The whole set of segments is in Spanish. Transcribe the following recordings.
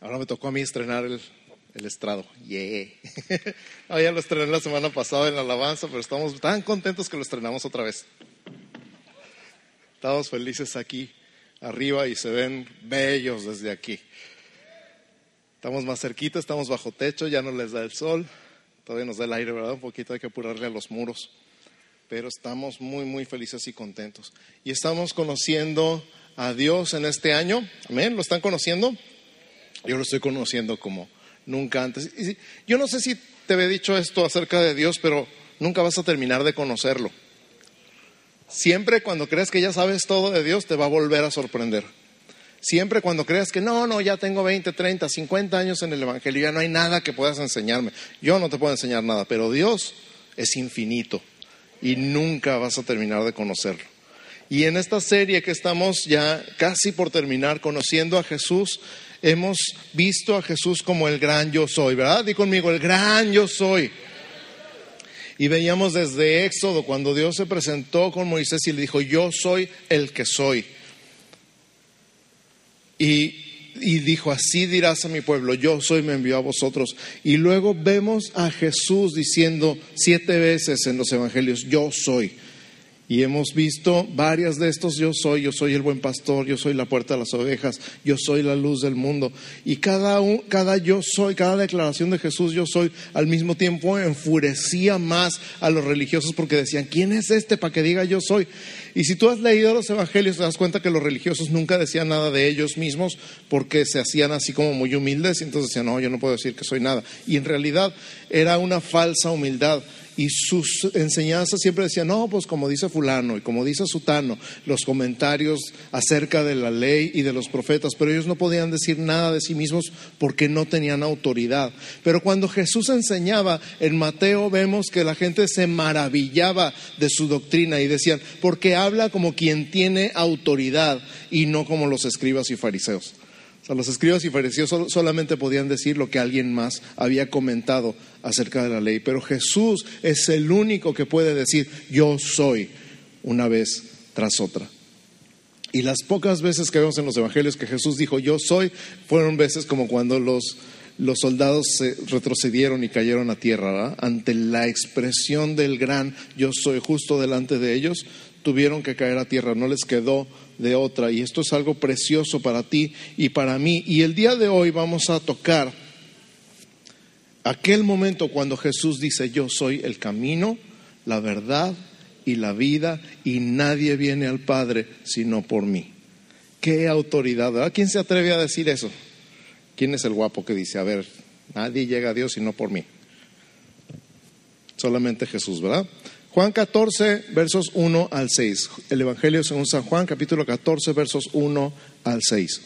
Ahora me tocó a mí estrenar el, estrado. Yeah. ah, ya lo estrené la semana pasada en la alabanza, pero estamos tan contentos que lo estrenamos otra vez. Estamos felices aquí arriba y se ven bellos desde aquí. Estamos más cerquita, estamos bajo techo, ya no les da el sol, todavía nos da el aire, ¿verdad? Un poquito hay que apurarle a los muros, pero estamos muy, muy felices y contentos. Y estamos conociendo a Dios en este año, amén, ¿lo están conociendo? Yo lo estoy conociendo como nunca antes. Y yo no sé si te había dicho esto acerca de Dios, pero nunca vas a terminar de conocerlo. Siempre cuando creas que ya sabes todo de Dios, te va a volver a sorprender. Siempre cuando creas que no, no, ya tengo 20, 30, 50 años en el Evangelio, ya no hay nada que puedas enseñarme. Yo no te puedo enseñar nada, pero Dios es infinito y nunca vas a terminar de conocerlo. Y en esta serie que estamos ya casi por terminar, conociendo a Jesús, hemos visto a Jesús como el gran yo soy, ¿verdad? Di conmigo, el gran yo soy. Y veíamos desde Éxodo, cuando Dios se presentó con Moisés y le dijo, yo soy el que soy. Y, y, dijo, así dirás a mi pueblo, yo soy, me envió a vosotros. Y luego vemos a Jesús diciendo siete veces en los evangelios, yo soy. Y hemos visto varias de estos, yo soy, yo soy el buen pastor, yo soy la puerta de las ovejas, yo soy la luz del mundo. Y cada, cada yo soy, cada declaración de Jesús, yo soy, al mismo tiempo enfurecía más a los religiosos porque decían, ¿quién es este para que diga yo soy? Y si tú has leído los evangelios, te das cuenta que los religiosos nunca decían nada de ellos mismos porque se hacían así como muy humildes y entonces decían, no, yo no puedo decir que soy nada. Y en realidad era una falsa humildad y sus enseñanzas siempre decían, no, pues como dice fulano y como dice sutano, los comentarios acerca de la ley y de los profetas, pero ellos no podían decir nada de sí mismos porque no tenían autoridad. Pero cuando Jesús enseñaba en Mateo vemos que la gente se maravillaba de su doctrina y decían, porque habla como quien tiene autoridad y no como los escribas y fariseos los escribas y fariseos solamente podían decir lo que alguien más había comentado acerca de la ley, pero Jesús es el único que puede decir yo soy una vez tras otra. Y las pocas veces que vemos en los evangelios que Jesús dijo yo soy, fueron veces como cuando los, los soldados se retrocedieron y cayeron a tierra, ante la expresión del gran yo soy justo delante de ellos, tuvieron que caer a tierra, no les quedó de otra. Y esto es algo precioso para ti y para mí. Y el día de hoy vamos a tocar aquel momento cuando Jesús dice, yo soy el camino, la verdad y la vida, y nadie viene al Padre sino por mí. Qué autoridad, ¿verdad? ¿Quién se atreve a decir eso? ¿Quién es el guapo que dice, a ver, nadie llega a Dios sino por mí? Solamente Jesús, ¿verdad? Juan 14, versos 1 al 6. El Evangelio según San Juan, capítulo 14, versos 1 al 6.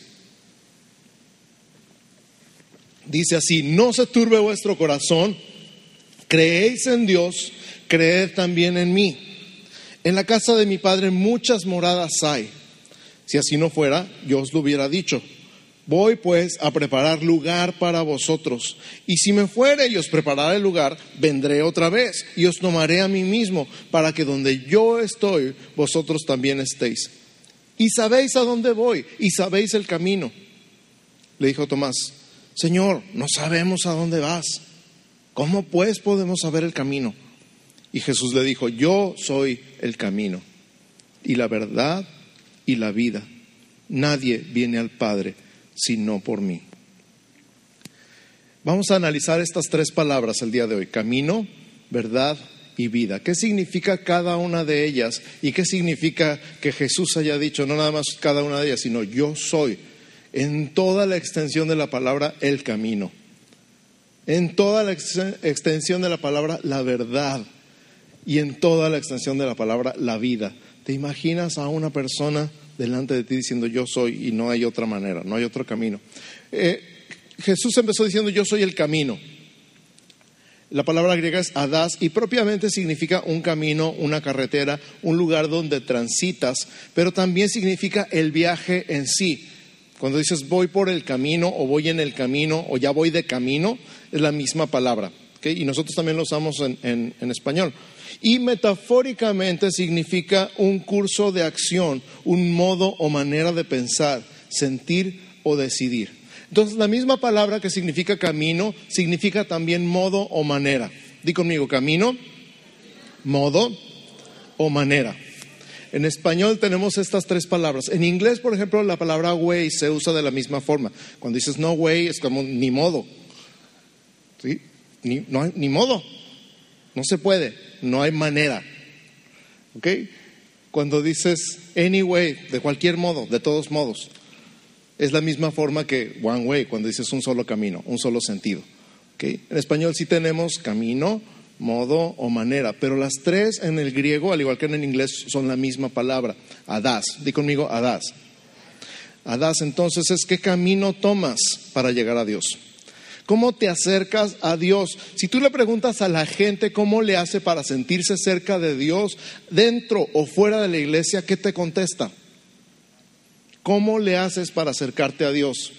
Dice así, no se turbe vuestro corazón, creéis en Dios, creed también en mí. En la casa de mi Padre muchas moradas hay. Si así no fuera, yo os lo hubiera dicho Voy pues a preparar lugar para vosotros. Y si me fuere y os prepararé el lugar, vendré otra vez y os tomaré a mí mismo, para que donde yo estoy, vosotros también estéis. Y sabéis a dónde voy y sabéis el camino. Le dijo Tomás, Señor, no sabemos a dónde vas. ¿Cómo pues podemos saber el camino? Y Jesús le dijo, yo soy el camino y la verdad y la vida. Nadie viene al Padre sino por mí. Vamos a analizar estas tres palabras el día de hoy, camino, verdad y vida. ¿Qué significa cada una de ellas? ¿Y qué significa que Jesús haya dicho, no nada más cada una de ellas, sino yo soy, en toda la extensión de la palabra, el camino? En toda la extensión de la palabra, la verdad. Y en toda la extensión de la palabra, la vida. ¿Te imaginas a una persona delante de ti diciendo yo soy y no hay otra manera, no hay otro camino. Eh, Jesús empezó diciendo yo soy el camino. La palabra griega es adas y propiamente significa un camino, una carretera, un lugar donde transitas, pero también significa el viaje en sí. Cuando dices voy por el camino o voy en el camino o ya voy de camino, es la misma palabra. Y nosotros también lo usamos en español y metafóricamente significa un curso de acción, un modo o manera de pensar, sentir o decidir. Entonces, la misma palabra que significa camino significa también modo o manera. Di conmigo, camino, modo o manera. En español tenemos estas tres palabras. En inglés, por ejemplo, la palabra way se usa de la misma forma. Cuando dices no way, es como ni modo. ¿Sí? Ni, no ni modo. No se puede. No hay manera. ¿Ok? Cuando dices anyway, de cualquier modo, de todos modos es la misma forma que one way, cuando dices un solo camino, un solo sentido. En español sí tenemos camino, modo o manera, pero las tres en el griego, al igual que en el inglés, son la misma palabra, adas. Di conmigo, adas. Adas, entonces, es qué camino tomas para llegar a Dios. ¿Cómo te acercas a Dios? Si tú le preguntas a la gente cómo le hace para sentirse cerca de Dios, dentro o fuera de la iglesia, ¿qué te contesta? ¿Cómo le haces para acercarte a Dios?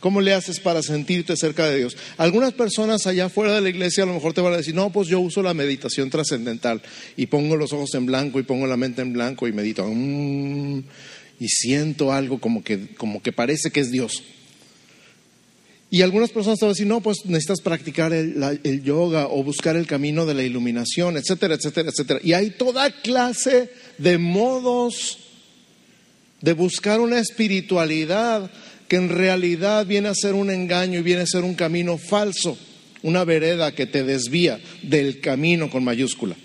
¿Cómo le haces para sentirte cerca de Dios? Algunas personas allá fuera de la iglesia a lo mejor te van a decir, no, pues yo uso la meditación trascendental y pongo los ojos en blanco y pongo la mente en blanco y medito. Mm, y siento algo como que, como que parece que es Dios. Y algunas personas te van a decir, no, pues necesitas practicar el, el yoga o buscar el camino de la iluminación, etcétera, etcétera, etcétera. Y hay toda clase de modos de buscar una espiritualidad que en realidad viene a ser un engaño y viene a ser un camino falso, una vereda que te desvía del camino con mayúscula.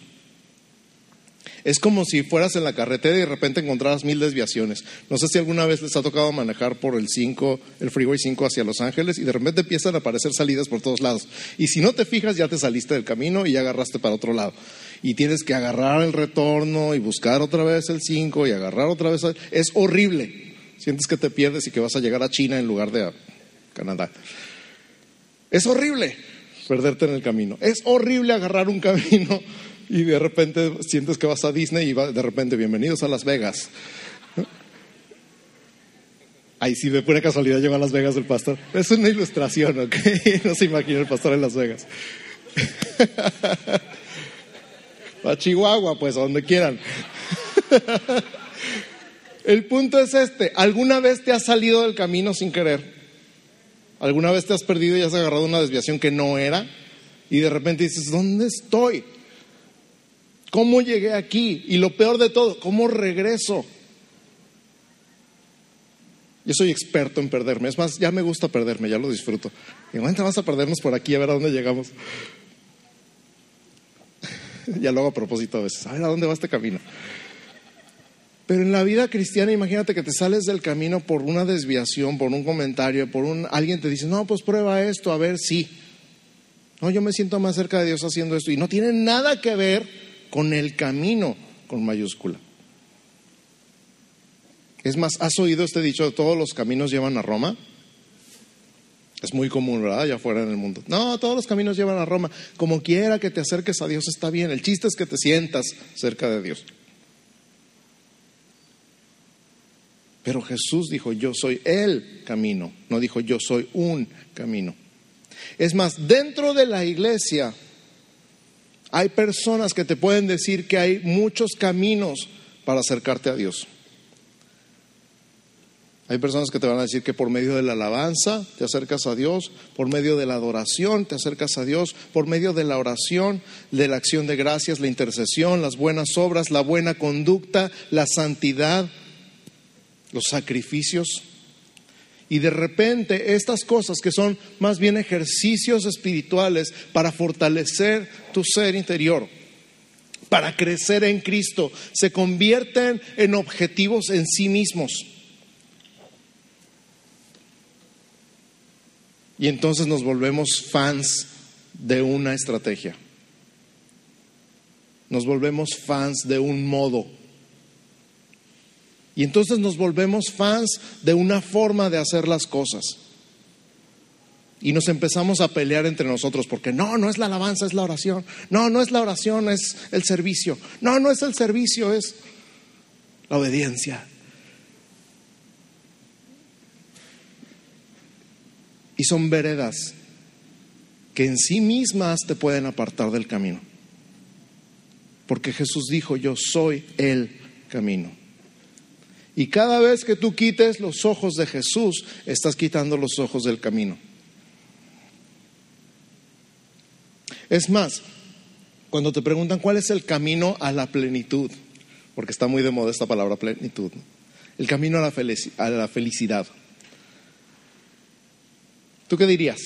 Es como si fueras en la carretera y de repente encontraras mil desviaciones. No sé si alguna vez les ha tocado manejar por el 5, el Freeway 5 hacia Los Ángeles y de repente empiezan a aparecer salidas por todos lados. Y si no te fijas, ya te saliste del camino y ya agarraste para otro lado. Y tienes que agarrar el retorno y buscar otra vez el 5 y agarrar otra vez. Es horrible. Sientes que te pierdes y que vas a llegar a China en lugar de a Canadá. Es horrible perderte en el camino. Es horrible agarrar un camino y de repente sientes que vas a Disney y de repente bienvenidos a Las Vegas. Ahí sí, de pura casualidad llegó a Las Vegas el pastor. Es una ilustración, ¿ok? No se imagina el pastor en Las Vegas. A Chihuahua, pues, a donde quieran. El punto es este, ¿alguna vez te has salido del camino sin querer? ¿Alguna vez te has perdido y has agarrado una desviación que no era? Y de repente dices, ¿dónde estoy? ¿Cómo llegué aquí? Y lo peor de todo, ¿cómo regreso? Yo soy experto en perderme. Es más, ya me gusta perderme, ya lo disfruto. Y bueno, vamos a perdernos por aquí a ver a dónde llegamos. ya lo hago a propósito a veces. A ver a dónde va este camino. Pero en la vida cristiana, imagínate que te sales del camino por una desviación, por un comentario, por un alguien te dice, no, pues prueba esto, a ver si. No, yo me siento más cerca de Dios haciendo esto. Y no tiene nada que ver con el camino con mayúscula. Es más, ¿has oído este dicho, todos los caminos llevan a Roma? Es muy común, ¿verdad? Allá afuera en el mundo. No, todos los caminos llevan a Roma. Como quiera que te acerques a Dios está bien. El chiste es que te sientas cerca de Dios. Pero Jesús dijo, yo soy el camino. No dijo, yo soy un camino. Es más, dentro de la iglesia hay personas que te pueden decir que hay muchos caminos para acercarte a Dios. Hay personas que te van a decir que por medio de la alabanza te acercas a Dios, por medio de la adoración te acercas a Dios, por medio de la oración, de la acción de gracias, la intercesión, las buenas obras, la buena conducta, la santidad, los sacrificios. Y de repente estas cosas que son más bien ejercicios espirituales para fortalecer tu ser interior, para crecer en Cristo, se convierten en objetivos en sí mismos. Y entonces nos volvemos fans de una estrategia. Nos volvemos fans de un modo y entonces nos volvemos fans de una forma de hacer las cosas. Y nos empezamos a pelear entre nosotros porque no, no es la alabanza, es la oración. No, no es la oración, es el servicio. No, no es el servicio, es la obediencia. Y son veredas que en sí mismas te pueden apartar del camino. Porque Jesús dijo, yo soy el camino. Y cada vez que tú quites los ojos de Jesús, estás quitando los ojos del camino. Es más, cuando te preguntan cuál es el camino a la plenitud, porque está muy de moda esta palabra plenitud, el camino a la, a la felicidad. ¿Tú qué dirías?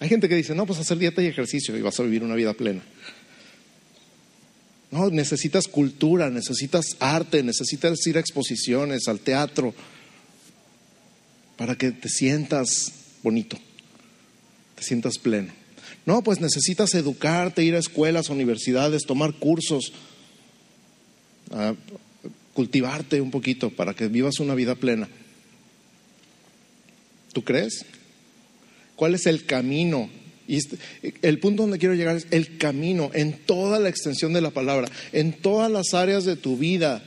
Hay gente que dice, no, pues hacer dieta y ejercicio y vas a vivir una vida plena. No, necesitas cultura, necesitas arte, necesitas ir a exposiciones, al teatro, para que te sientas bonito, te sientas pleno. No, pues necesitas educarte, ir a escuelas, universidades, tomar cursos, cultivarte un poquito para que vivas una vida plena. ¿Tú crees? ¿Cuál es el camino y este, el punto donde quiero llegar es el camino en toda la extensión de la palabra, en todas las áreas de tu vida,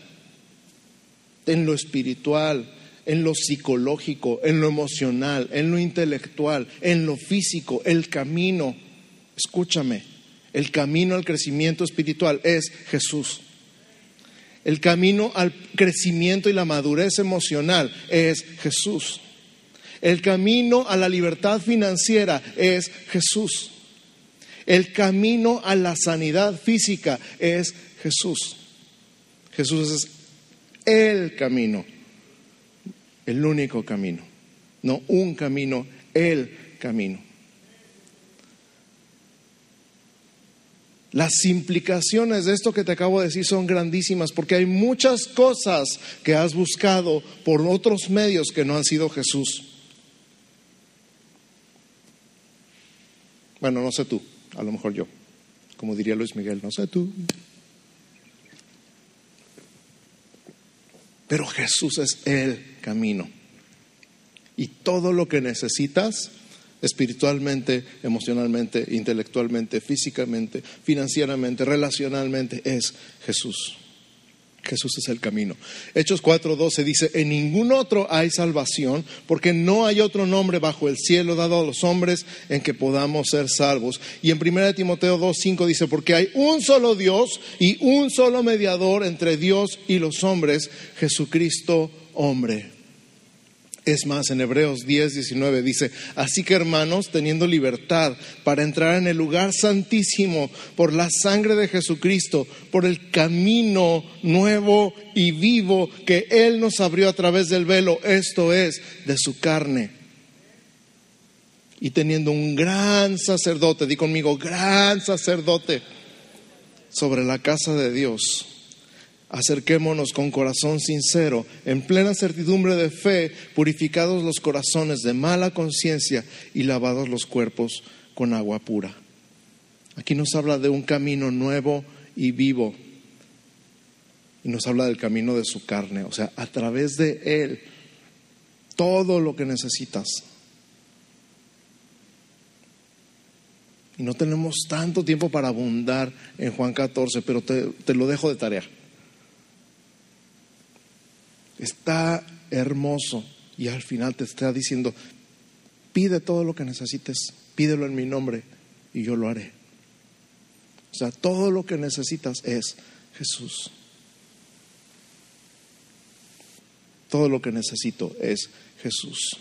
en lo espiritual, en lo psicológico, en lo emocional, en lo intelectual, en lo físico, el camino, escúchame, el camino al crecimiento espiritual es Jesús. El camino al crecimiento y la madurez emocional es Jesús. El camino a la libertad financiera es Jesús. El camino a la sanidad física es Jesús. Jesús es el camino, el único camino. No un camino, el camino. Las implicaciones de esto que te acabo de decir son grandísimas porque hay muchas cosas que has buscado por otros medios que no han sido Jesús. Bueno, no sé tú, a lo mejor yo, como diría Luis Miguel, no sé tú. Pero Jesús es el camino. Y todo lo que necesitas espiritualmente, emocionalmente, intelectualmente, físicamente, financieramente, relacionalmente, es Jesús. Jesús es el camino. Hechos 4:12 dice, en ningún otro hay salvación, porque no hay otro nombre bajo el cielo dado a los hombres en que podamos ser salvos. Y en 1 Timoteo 2:5 dice, porque hay un solo Dios y un solo mediador entre Dios y los hombres, Jesucristo hombre. Es más, en Hebreos 10, 19 dice, así que hermanos, teniendo libertad para entrar en el lugar santísimo por la sangre de Jesucristo, por el camino nuevo y vivo que Él nos abrió a través del velo, esto es, de su carne. Y teniendo un gran sacerdote, di conmigo, gran sacerdote sobre la casa de Dios Acerquémonos con corazón sincero, en plena certidumbre de fe, purificados los corazones de mala conciencia y lavados los cuerpos con agua pura. Aquí nos habla de un camino nuevo y vivo. Y nos habla del camino de su carne, o sea, a través de Él, todo lo que necesitas. Y no tenemos tanto tiempo para abundar en Juan 14, pero te, te lo dejo de tarea. Está hermoso y al final te está diciendo, pide todo lo que necesites, pídelo en mi nombre y yo lo haré. O sea, todo lo que necesitas es Jesús. Todo lo que necesito es Jesús.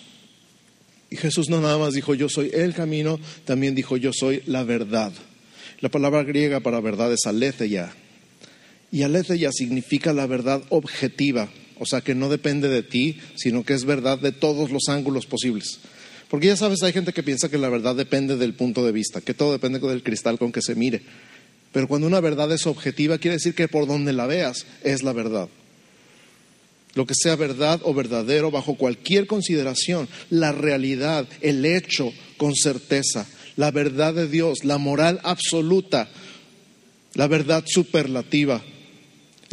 Y Jesús no nada más dijo yo soy el camino, también dijo yo soy la verdad. La palabra griega para verdad es aletheia. Y aletheia significa la verdad objetiva o sea, que no depende de ti, sino que es verdad de todos los ángulos posibles. Porque ya sabes, hay gente que piensa que la verdad depende del punto de vista, que todo depende del cristal con que se mire. Pero cuando una verdad es objetiva, quiere decir que por donde la veas es la verdad. Lo que sea verdad o verdadero bajo cualquier consideración, la realidad, el hecho con certeza, la verdad de Dios, la moral absoluta, la verdad superlativa,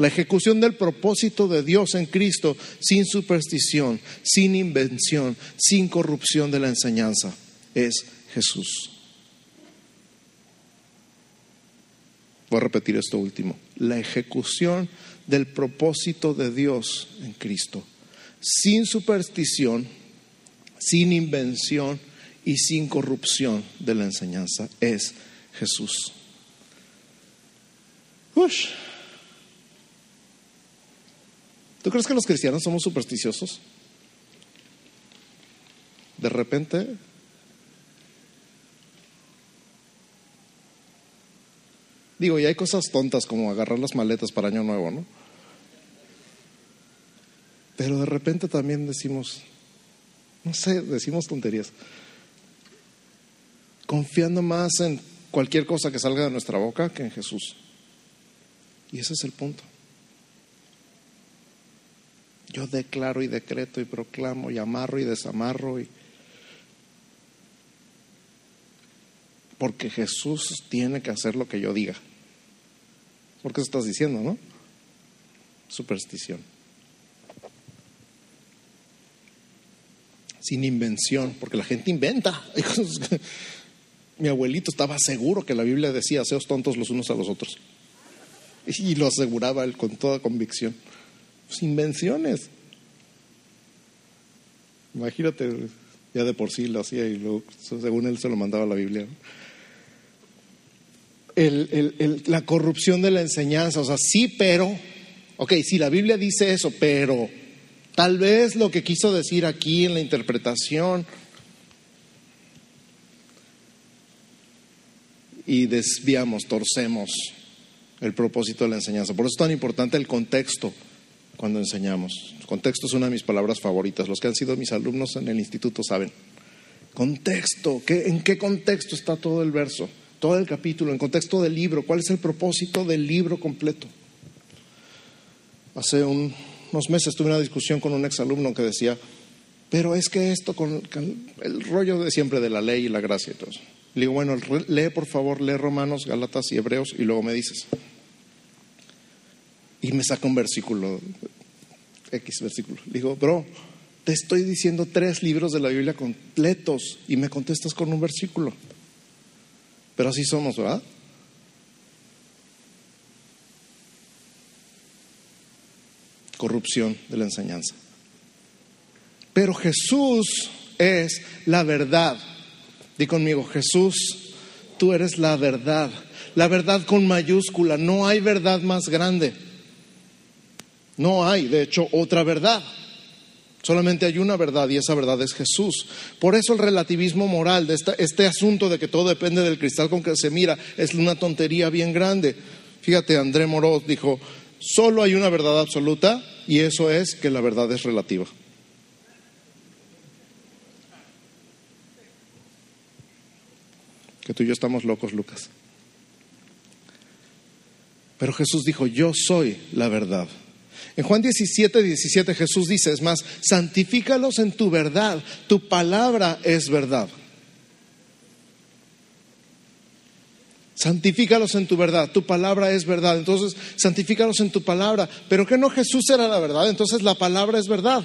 la ejecución del propósito de Dios en Cristo sin superstición, sin invención, sin corrupción de la enseñanza es Jesús. Voy a repetir esto último. La ejecución del propósito de Dios en Cristo, sin superstición, sin invención y sin corrupción de la enseñanza, es Jesús. ¿Tú crees que los cristianos somos supersticiosos? De repente Digo, y hay cosas tontas como agarrar las maletas para Año Nuevo, ¿no? Pero de repente también decimos, no sé, decimos tonterías. Confiando más en cualquier cosa que salga de nuestra boca que en Jesús. Y ese es el punto. Yo declaro y decreto y proclamo y amarro y desamarro y porque Jesús tiene que hacer lo que yo diga. ¿Por qué estás diciendo, no? Superstición. Sin invención, porque la gente inventa. Mi abuelito estaba seguro que la Biblia decía, seos tontos los unos a los otros. Y lo aseguraba él con toda convicción. Invenciones. Imagínate, ya de por sí lo hacía y luego, según él se lo mandaba la Biblia la corrupción de la enseñanza. O sea, sí, pero, ok, si la Biblia dice eso, pero tal vez lo que quiso decir aquí en la interpretación y desviamos, torcemos el propósito de la enseñanza. Por eso es tan importante el contexto cuando enseñamos. Contexto es una de mis palabras favoritas. Los que han sido mis alumnos en el instituto saben. Contexto, ¿en qué contexto está todo el verso? todo el capítulo, en contexto del libro, cuál es el propósito del libro completo. Hace unos meses tuve una discusión con un exalumno que decía, pero es que esto con, el rollo de siempre de la ley y la gracia y todo eso. Le digo, bueno, lee por favor, lee Romanos, Gálatas y Hebreos y luego me dices. Y me saca un versículo, X versículo. Digo, bro, te estoy diciendo tres libros de la Biblia completos y me contestas con un versículo. Pero así somos, ¿verdad? Corrupción de la enseñanza. Pero Jesús es la verdad. Di conmigo, Jesús, tú eres la verdad. La verdad con mayúscula. No hay verdad más grande. No hay, de hecho, otra verdad. Solamente hay una verdad y esa verdad es Jesús. Por eso el relativismo moral de este asunto de que todo depende del cristal con que se mira es una tontería bien grande. Fíjate, André Moroz dijo, solo hay una verdad absoluta y eso es que la verdad es relativa. Que tú y yo estamos locos, Lucas. Pero Jesús dijo, yo soy la verdad. En Juan 17, 17 Jesús dice, es más, santifícalos en tu verdad, tu palabra es verdad. Santifícalos en tu verdad, tu palabra es verdad. Entonces, santifícalos en tu palabra. Pero que no Jesús era la verdad, entonces la palabra es verdad.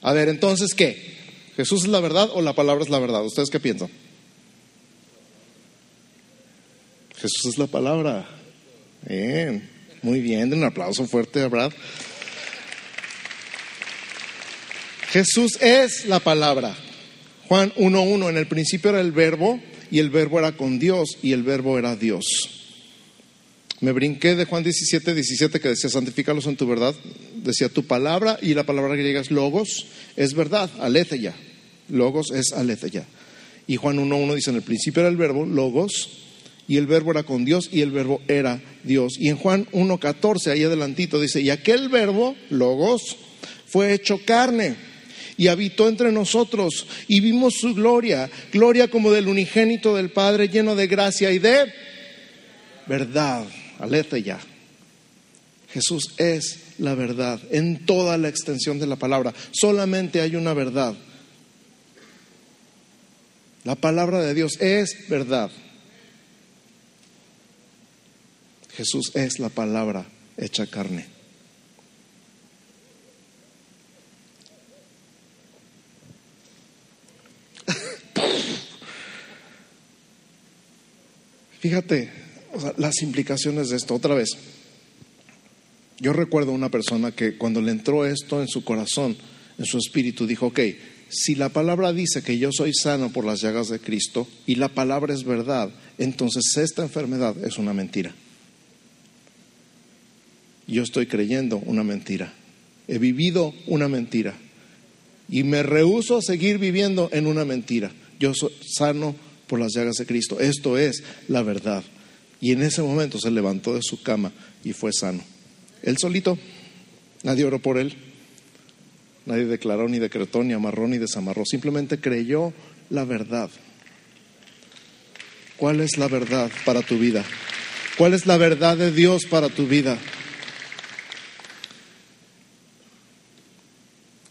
A ver, entonces, ¿qué? ¿Jesús es la verdad o la palabra es la verdad? ¿Ustedes qué piensan? Jesús es la palabra. Muy bien, den un aplauso fuerte a Brad. Jesús es la palabra. Juan 1.1, en el principio era el verbo y el verbo era con Dios y el verbo era Dios. Me brinqué de Juan 17, 17 que decía, santifícalos en tu verdad. Decía tu palabra y la palabra que es logos, es verdad, aletheia. Logos es aletheia. Y Juan 1.1 dice, en el principio era el verbo, logos, y el verbo era con Dios y el verbo era Dios. Y en Juan 1.14, ahí adelantito, dice, y aquel verbo, logos, fue hecho carne y habitó entre nosotros y vimos su gloria, gloria como del unigénito del Padre, lleno de gracia y de verdad. ya. Jesús es la verdad en toda la extensión de la palabra. Solamente hay una verdad. La palabra de Dios es verdad. Jesús es la palabra hecha carne. Fíjate las implicaciones de esto otra vez. Yo recuerdo una persona que cuando le entró esto en su corazón, en su espíritu, dijo, ok, si la palabra dice que yo soy sano por las llagas de Cristo y la palabra es verdad, entonces esta enfermedad es una mentira yo estoy creyendo una mentira. he vivido una mentira y me rehúso a seguir viviendo en una mentira. Yo soy sano por las llagas de Cristo. Esto es la verdad. Y en ese momento se levantó de su cama y fue sano. Él solito, nadie oró por él, nadie declaró ni decretó, ni amarró ni desamarró, simplemente creyó la verdad. ¿Cuál es la verdad para tu vida? ¿Cuál es la verdad de Dios para tu vida?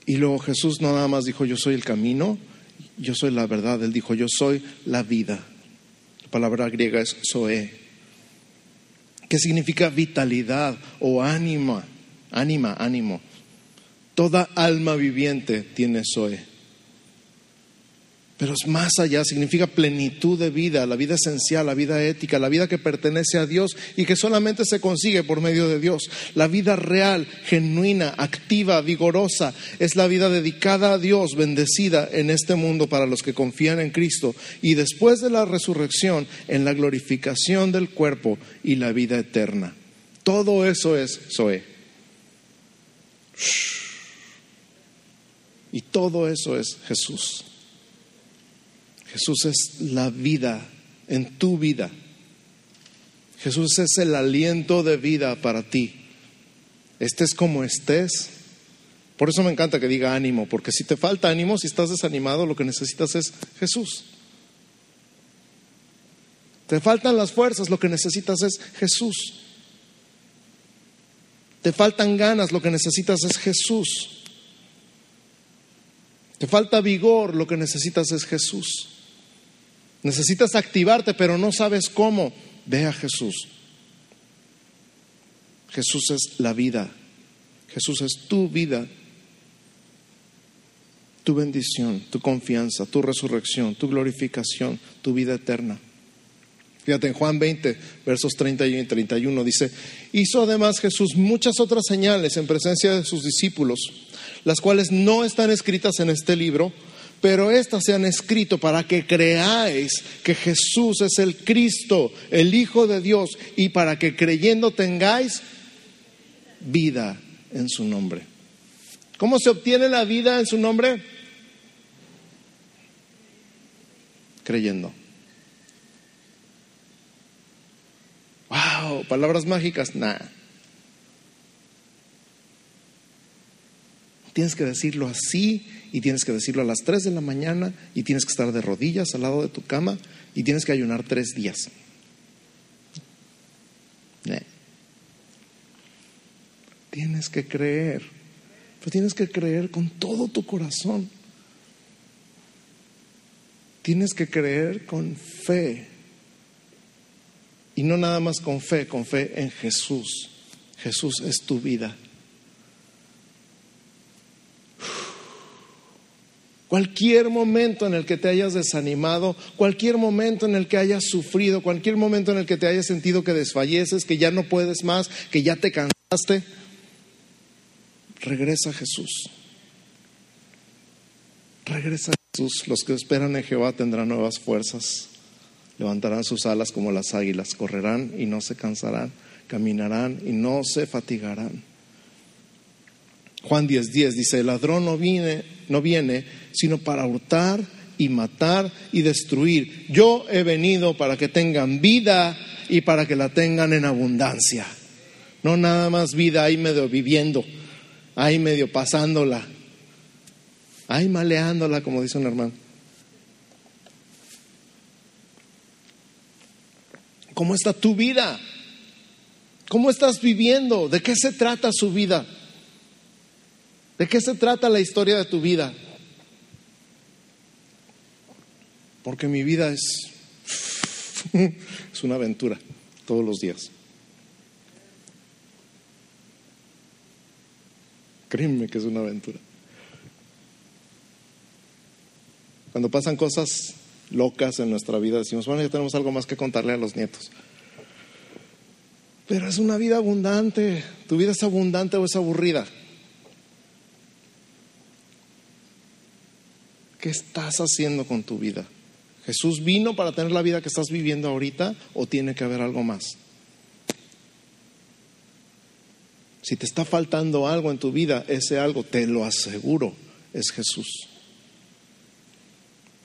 Y luego Jesús no nada más dijo, yo soy el camino, yo soy la verdad. Él dijo, yo soy la vida. La palabra griega es zoe, que significa vitalidad o ánima, ánima, ánimo. Toda alma viviente tiene zoe pero es más allá, significa plenitud de vida, la vida esencial, la vida ética, la vida que pertenece a Dios y que solamente se consigue por medio de Dios. La vida real, genuina, activa, vigorosa, es la vida dedicada a Dios, bendecida en este mundo para los que confían en Cristo y después de la resurrección en la glorificación del cuerpo y la vida eterna. Todo eso es Zoe. Y todo eso es Jesús. Jesús es la vida en tu vida. Jesús es el aliento de vida para ti. Estés como estés. Por eso me encanta que diga ánimo, porque si te falta ánimo, si estás desanimado, lo que necesitas es Jesús. Te faltan las fuerzas, lo que necesitas es Jesús. Te faltan ganas, lo que necesitas es Jesús. Te falta vigor, lo que necesitas es Jesús. Necesitas activarte, pero no sabes cómo. Ve a Jesús. Jesús es la vida. Jesús es tu vida, tu bendición, tu confianza, tu resurrección, tu glorificación, tu vida eterna. Fíjate, en Juan 20, versos 31 y 31 dice, hizo además Jesús muchas otras señales en presencia de sus discípulos, las cuales no están escritas en este libro, pero estas se han escrito para que creáis que Jesús es el Cristo, el Hijo de Dios, y para que creyendo tengáis vida en su nombre. ¿Cómo se obtiene la vida en su nombre? Creyendo. Wow, palabras mágicas, nada. Tienes que decirlo así y tienes que decirlo a las 3 de la mañana y tienes que estar de rodillas al lado de tu cama y tienes que ayunar tres días. Tienes que creer, pero tienes que creer con todo tu corazón. Tienes que creer con fe. Y no nada más con fe, con fe en Jesús. Jesús es tu vida. Cualquier momento en el que te hayas desanimado, cualquier momento en el que hayas sufrido, cualquier momento en el que te hayas sentido que desfalleces, que ya no puedes más, que ya te cansaste, regresa a Jesús. Regresa a Jesús. Los que esperan en Jehová tendrán nuevas fuerzas. Levantarán sus alas como las águilas, correrán y no se cansarán, caminarán y no se fatigarán. Juan 10:10 dice, el ladrón no viene, no viene sino para hurtar y matar y destruir. Yo he venido para que tengan vida y para que la tengan en abundancia. No nada más vida ahí medio viviendo, ahí medio pasándola, ahí maleándola, como dice un hermano. ¿Cómo está tu vida? ¿Cómo estás viviendo? ¿De qué se trata su vida? ¿De qué se trata la historia de tu vida? Porque mi vida es, es una aventura todos los días. Créeme que es una aventura. Cuando pasan cosas locas en nuestra vida, decimos, bueno, ya tenemos algo más que contarle a los nietos. Pero es una vida abundante. ¿Tu vida es abundante o es aburrida? ¿Qué estás haciendo con tu vida? ¿Jesús vino para tener la vida que estás viviendo ahorita o tiene que haber algo más? Si te está faltando algo en tu vida, ese algo, te lo aseguro, es Jesús.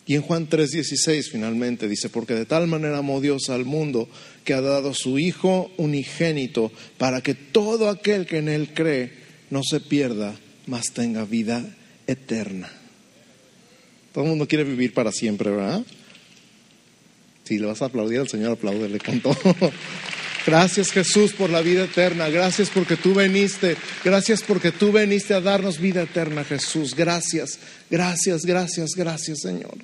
Y en Juan 3:16 finalmente dice, porque de tal manera amó Dios al mundo que ha dado su Hijo unigénito para que todo aquel que en Él cree no se pierda, mas tenga vida eterna. Todo el mundo quiere vivir para siempre, ¿verdad? Si le vas a aplaudir al Señor, apláudele con todo. Gracias Jesús por la vida eterna. Gracias porque tú veniste. Gracias porque tú veniste a darnos vida eterna, Jesús. Gracias, gracias, gracias, gracias, Señor.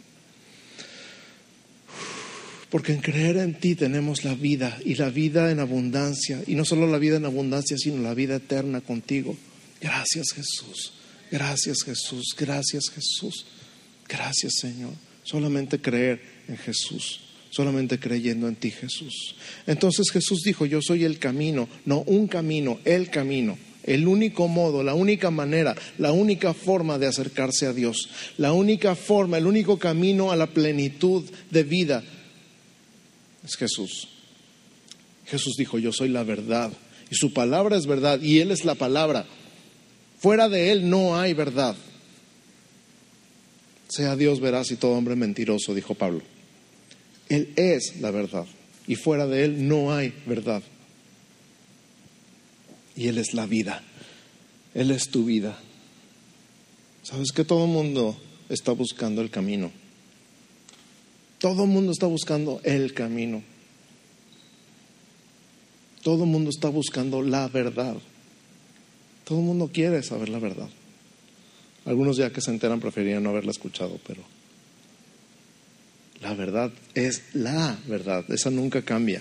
Porque en creer en ti tenemos la vida y la vida en abundancia. Y no solo la vida en abundancia, sino la vida eterna contigo. Gracias Jesús. Gracias Jesús. Gracias Jesús. Gracias Señor. Solamente creer en Jesús solamente creyendo en ti, Jesús. Entonces Jesús dijo, yo soy el camino, no un camino, el camino, el único modo, la única manera, la única forma de acercarse a Dios, la única forma, el único camino a la plenitud de vida es Jesús. Jesús dijo, yo soy la verdad y su palabra es verdad y Él es la palabra. Fuera de Él no hay verdad. Sea Dios veraz y todo hombre mentiroso, dijo Pablo. Él es la verdad y fuera de Él no hay verdad. Y Él es la vida. Él es tu vida. ¿Sabes que todo el mundo está buscando el camino? Todo el mundo está buscando el camino. Todo el mundo está buscando la verdad. Todo el mundo quiere saber la verdad. Algunos ya que se enteran preferirían no haberla escuchado, pero la verdad es la verdad, esa nunca cambia.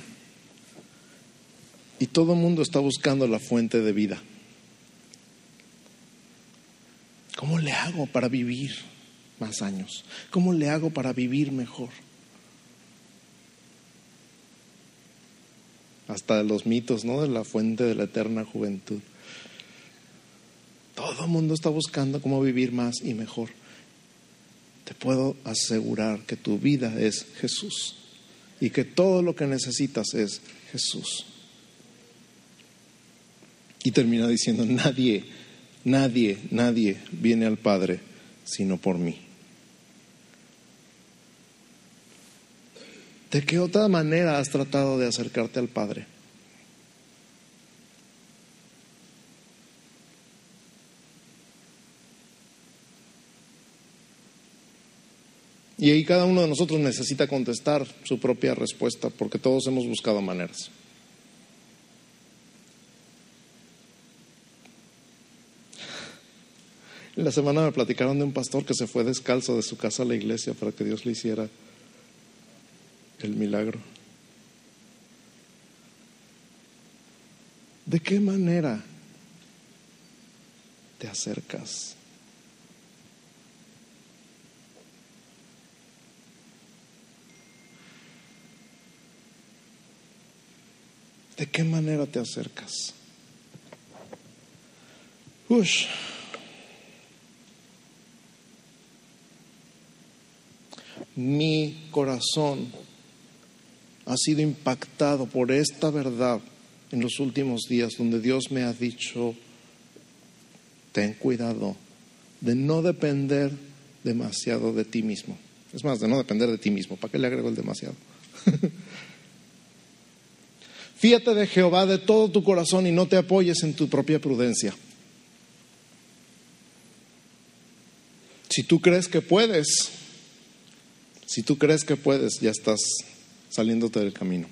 Y todo el mundo está buscando la fuente de vida. ¿Cómo le hago para vivir más años? ¿Cómo le hago para vivir mejor? Hasta los mitos, ¿no? De la fuente de la eterna juventud. Todo el mundo está buscando cómo vivir más y mejor te puedo asegurar que tu vida es Jesús y que todo lo que necesitas es Jesús. Y termina diciendo, nadie, nadie, nadie viene al Padre sino por mí. ¿De qué otra manera has tratado de acercarte al Padre? Y ahí cada uno de nosotros necesita contestar su propia respuesta, porque todos hemos buscado maneras. La semana me platicaron de un pastor que se fue descalzo de su casa a la iglesia para que Dios le hiciera el milagro. ¿De qué manera te acercas? ¿De qué manera te acercas? Ush. Mi corazón ha sido impactado por esta verdad en los últimos días, donde Dios me ha dicho, ten cuidado de no depender demasiado de ti mismo. Es más, de no depender de ti mismo. ¿Para qué le agrego el demasiado? Fíjate de Jehová de todo tu corazón y no te apoyes en tu propia prudencia. Si tú crees que puedes, si tú crees que puedes, ya estás saliéndote del camino.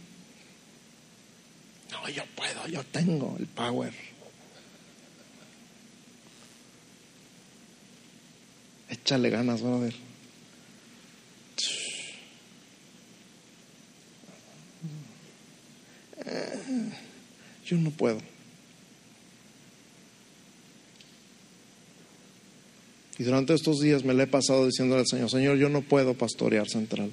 No, yo puedo, yo tengo el power. Échale ganas, van ver. yo no puedo. Y durante estos días me le he pasado diciéndole al Señor, Señor, yo no puedo pastorear central.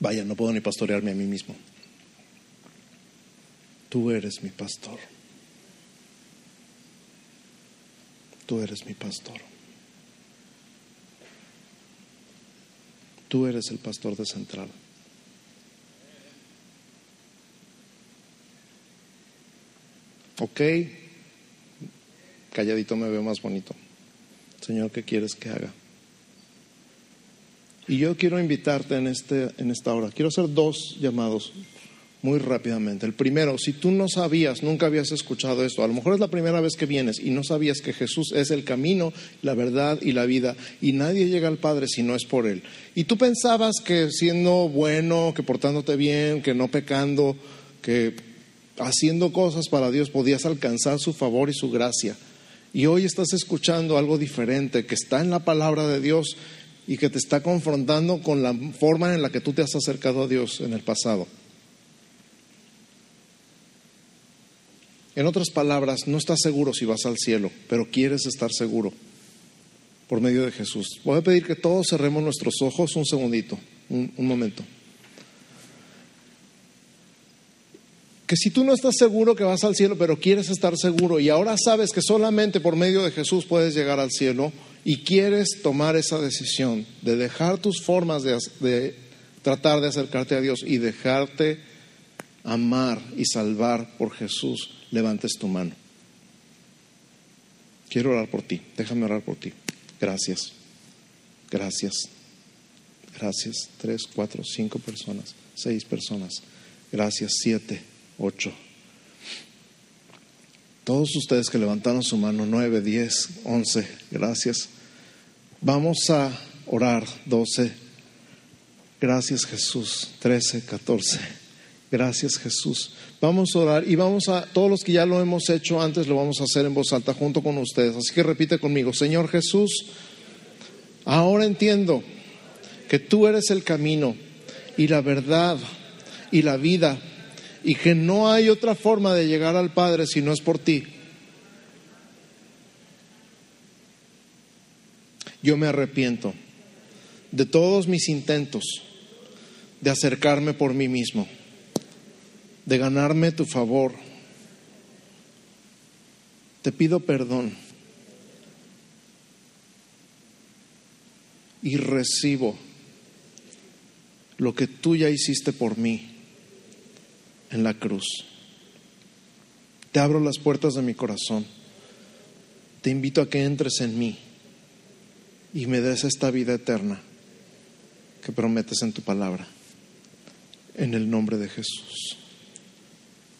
Vaya, no puedo ni pastorearme a mí mismo. Tú eres mi pastor. tú eres mi pastor. Tú eres el pastor de Central. Ok, calladito me veo más bonito. Señor, ¿qué quieres que haga? Y yo quiero invitarte en, este, en esta hora. Quiero hacer dos llamados muy rápidamente. El primero, si tú no sabías, nunca habías escuchado esto, a lo mejor es la primera vez que vienes y no sabías que Jesús es el camino, la verdad y la vida, y nadie llega al Padre si no es por Él. Y tú pensabas que siendo bueno, que portándote bien, que no pecando, que haciendo cosas para Dios podías alcanzar su favor y su gracia. Y hoy estás escuchando algo diferente que está en la palabra de Dios y que te está confrontando con la forma en la que tú te has acercado a Dios en el pasado. En otras palabras, no estás seguro si vas al cielo, pero quieres estar seguro por medio de Jesús. Voy a pedir que todos cerremos nuestros ojos un segundito, un, momento. Que si tú no estás seguro que vas al cielo, pero quieres estar seguro y ahora sabes que solamente por medio de Jesús puedes llegar al cielo y quieres tomar esa decisión de dejar tus formas de, de tratar de acercarte a Dios y dejarte amar y salvar por Jesús, levantes tu mano. Quiero orar por ti, déjame orar por ti. Gracias, gracias, gracias. Tres, cuatro, cinco personas, seis personas. Gracias, siete, ocho. Todos ustedes que levantaron su mano, nueve, diez, once, gracias. Vamos a orar, doce. Gracias Jesús, trece, catorce. Gracias Jesús. Vamos a orar y vamos a, todos los que ya lo hemos hecho antes, lo vamos a hacer en voz alta junto con ustedes. Así que repite conmigo, Señor Jesús, ahora entiendo que tú eres el camino y la verdad y la vida y que no hay otra forma de llegar al Padre si no es por ti. Yo me arrepiento de todos mis intentos de acercarme por mí mismo de ganarme tu favor. Te pido perdón y recibo lo que tú ya hiciste por mí en la cruz. Te abro las puertas de mi corazón. Te invito a que entres en mí y me des esta vida eterna que prometes en tu palabra. En el nombre de Jesús.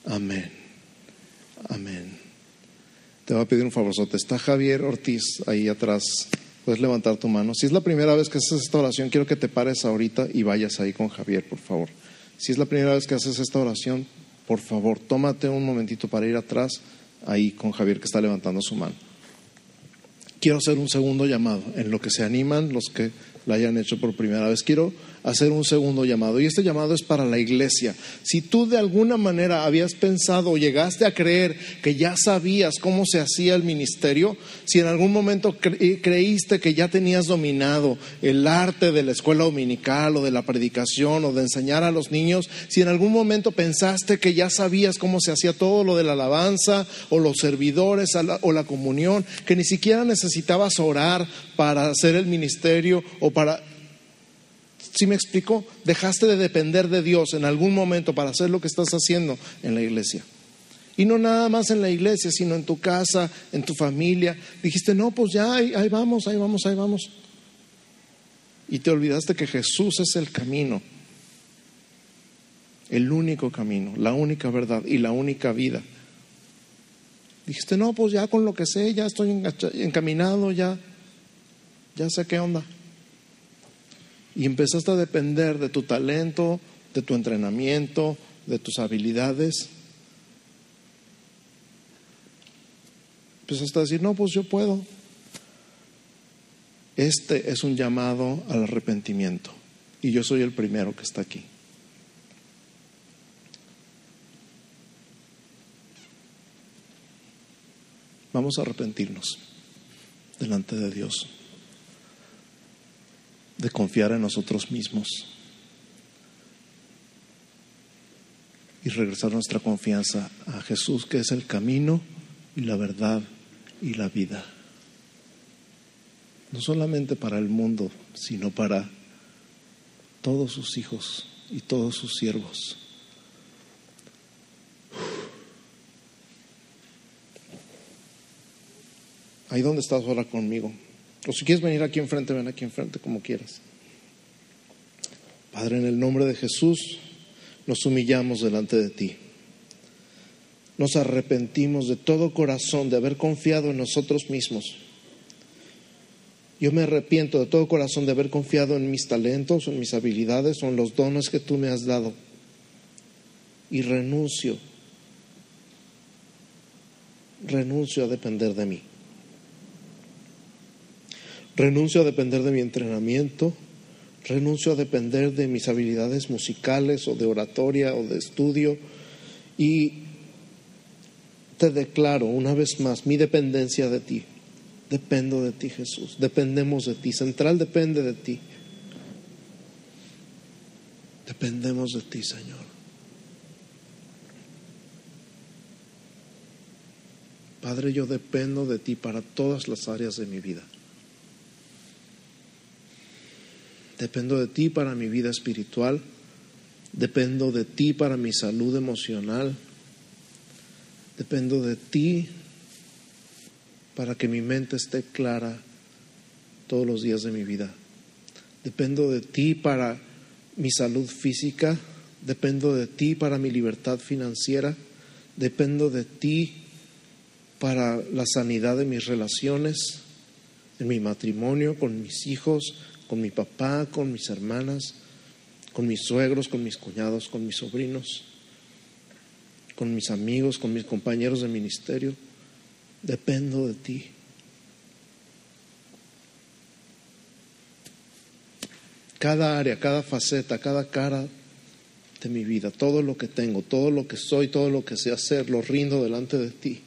Amén. Amén. Te voy a pedir un favorzote. Está Javier Ortiz ahí atrás. Puedes levantar tu mano. Si es la primera vez que haces esta oración, quiero que te pares ahorita y vayas ahí con Javier, por favor. Si es la primera vez que haces esta oración, por favor, tómate un momentito para ir atrás ahí con Javier que está levantando su mano. Quiero hacer un segundo llamado en lo que se animan los que la hayan hecho por primera vez. Quiero hacer un segundo llamado y este llamado es para la iglesia. Si tú de alguna manera habías pensado o llegaste a creer que ya sabías cómo se hacía el ministerio, si en algún momento creíste que ya tenías dominado el arte de la escuela dominical o de la predicación o de enseñar a los niños, si en algún momento pensaste que ya sabías cómo se hacía todo lo de la alabanza o los servidores o la comunión, que ni siquiera necesitabas orar para hacer el ministerio o para si me explico? Dejaste de depender de Dios en algún momento para hacer lo que estás haciendo en la iglesia. Y no nada más en la iglesia, sino en tu casa, en tu familia. Dijiste, no, pues ya, ahí, ahí vamos, ahí vamos, ahí vamos. Y te olvidaste que Jesús es el camino, el único camino, la única verdad y la única vida. Dijiste, no, pues ya con lo que sé, ya estoy encaminado, ya, ya sé qué onda y empezaste a depender de tu talento, de tu entrenamiento, de tus habilidades. Empezaste a decir, no, pues yo puedo. Este es un llamado al arrepentimiento y yo soy el primero que está aquí. Vamos a arrepentirnos delante de Dios de confiar en nosotros mismos y regresar nuestra confianza a Jesús, que es el camino y la verdad y la vida. No solamente para el mundo, sino para todos sus hijos y todos sus siervos. Ahí donde estás ahora conmigo. O si quieres venir aquí enfrente, ven aquí enfrente como quieras. Padre, en el nombre de Jesús, nos humillamos delante de ti. Nos arrepentimos de todo corazón de haber confiado en nosotros mismos. Yo me arrepiento de todo corazón de haber confiado en mis talentos, en mis habilidades o en los dones que tú me has dado. Y renuncio, renuncio a depender de mí. Renuncio a depender de mi entrenamiento, renuncio a depender de mis habilidades musicales o de oratoria o de estudio y te declaro una vez más mi dependencia de ti. Dependo de ti, Jesús. Dependemos de ti. Central depende de ti. Dependemos de ti, Señor. Padre, yo dependo de ti para todas las áreas de mi vida. Dependo de ti para mi vida espiritual. Dependo de ti para mi salud emocional. Dependo de ti para que mi mente esté clara todos los días de mi vida. Dependo de ti para mi salud física. Dependo de ti para mi libertad financiera. Dependo de ti para la sanidad de mis relaciones, en mi matrimonio, con mis hijos, con mi papá, con mis hermanas, con mis suegros, con mis cuñados, con mis sobrinos, con mis amigos, con mis compañeros de ministerio. Dependo de ti. Cada área, cada faceta, cada cara de mi vida, todo lo que tengo, todo lo que soy, todo lo que sé hacer, lo rindo delante de ti.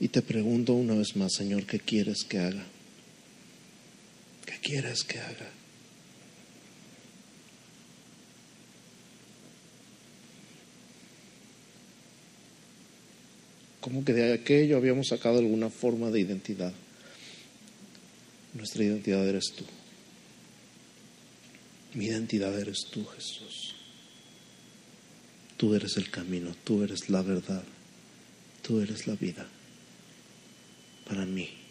Y te pregunto una vez más, Señor, ¿qué quieres que haga? ¿Qué quieres que haga? Como que de aquello habíamos sacado alguna forma de identidad. Nuestra identidad eres tú. Mi identidad eres tú, Jesús. Tú eres el camino, tú eres la verdad, tú eres la vida para mí.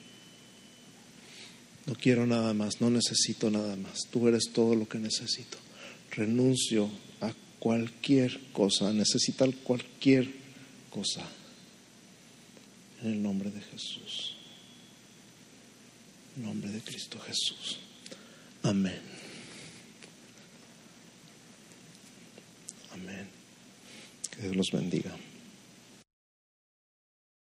No quiero nada más, no necesito nada más. Tú eres todo lo que necesito. Renuncio a cualquier cosa, necesitar cualquier cosa. En el nombre de Jesús. En el nombre de Cristo Jesús. Amén. Amén. Que Dios los bendiga.